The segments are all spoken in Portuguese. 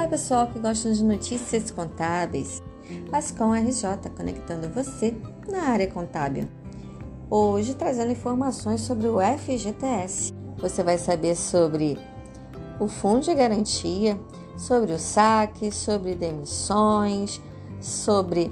Olá pessoal que gostam de notícias contábeis. Ascom RJ conectando você na área contábil. Hoje trazendo informações sobre o FGTS. Você vai saber sobre o fundo de garantia, sobre o saque, sobre demissões, sobre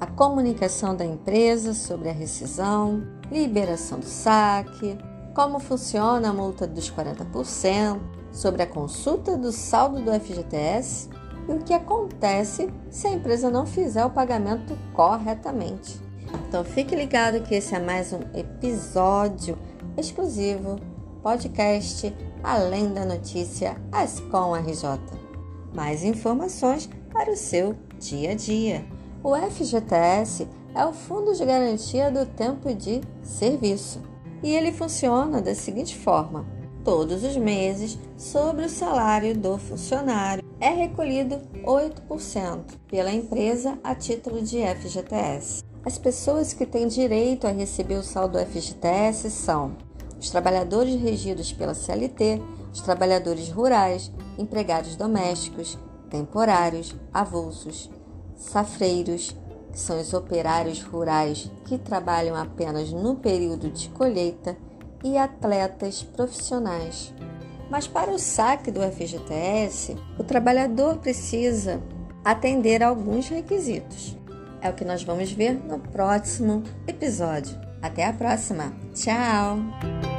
a comunicação da empresa sobre a rescisão, liberação do saque, como funciona a multa dos 40%, sobre a consulta do saldo do FGTS e o que acontece se a empresa não fizer o pagamento corretamente. Então fique ligado que esse é mais um episódio exclusivo podcast Além da Notícia Ascom RJ. Mais informações para o seu dia a dia. O FGTS é o Fundo de Garantia do Tempo de Serviço e ele funciona da seguinte forma: todos os meses, sobre o salário do funcionário, é recolhido 8% pela empresa a título de FGTS. As pessoas que têm direito a receber o saldo FGTS são os trabalhadores regidos pela CLT, os trabalhadores rurais, empregados domésticos, temporários, avulsos, safreiros, são os operários rurais que trabalham apenas no período de colheita, e atletas profissionais. Mas para o saque do FGTS, o trabalhador precisa atender a alguns requisitos. É o que nós vamos ver no próximo episódio. Até a próxima. Tchau!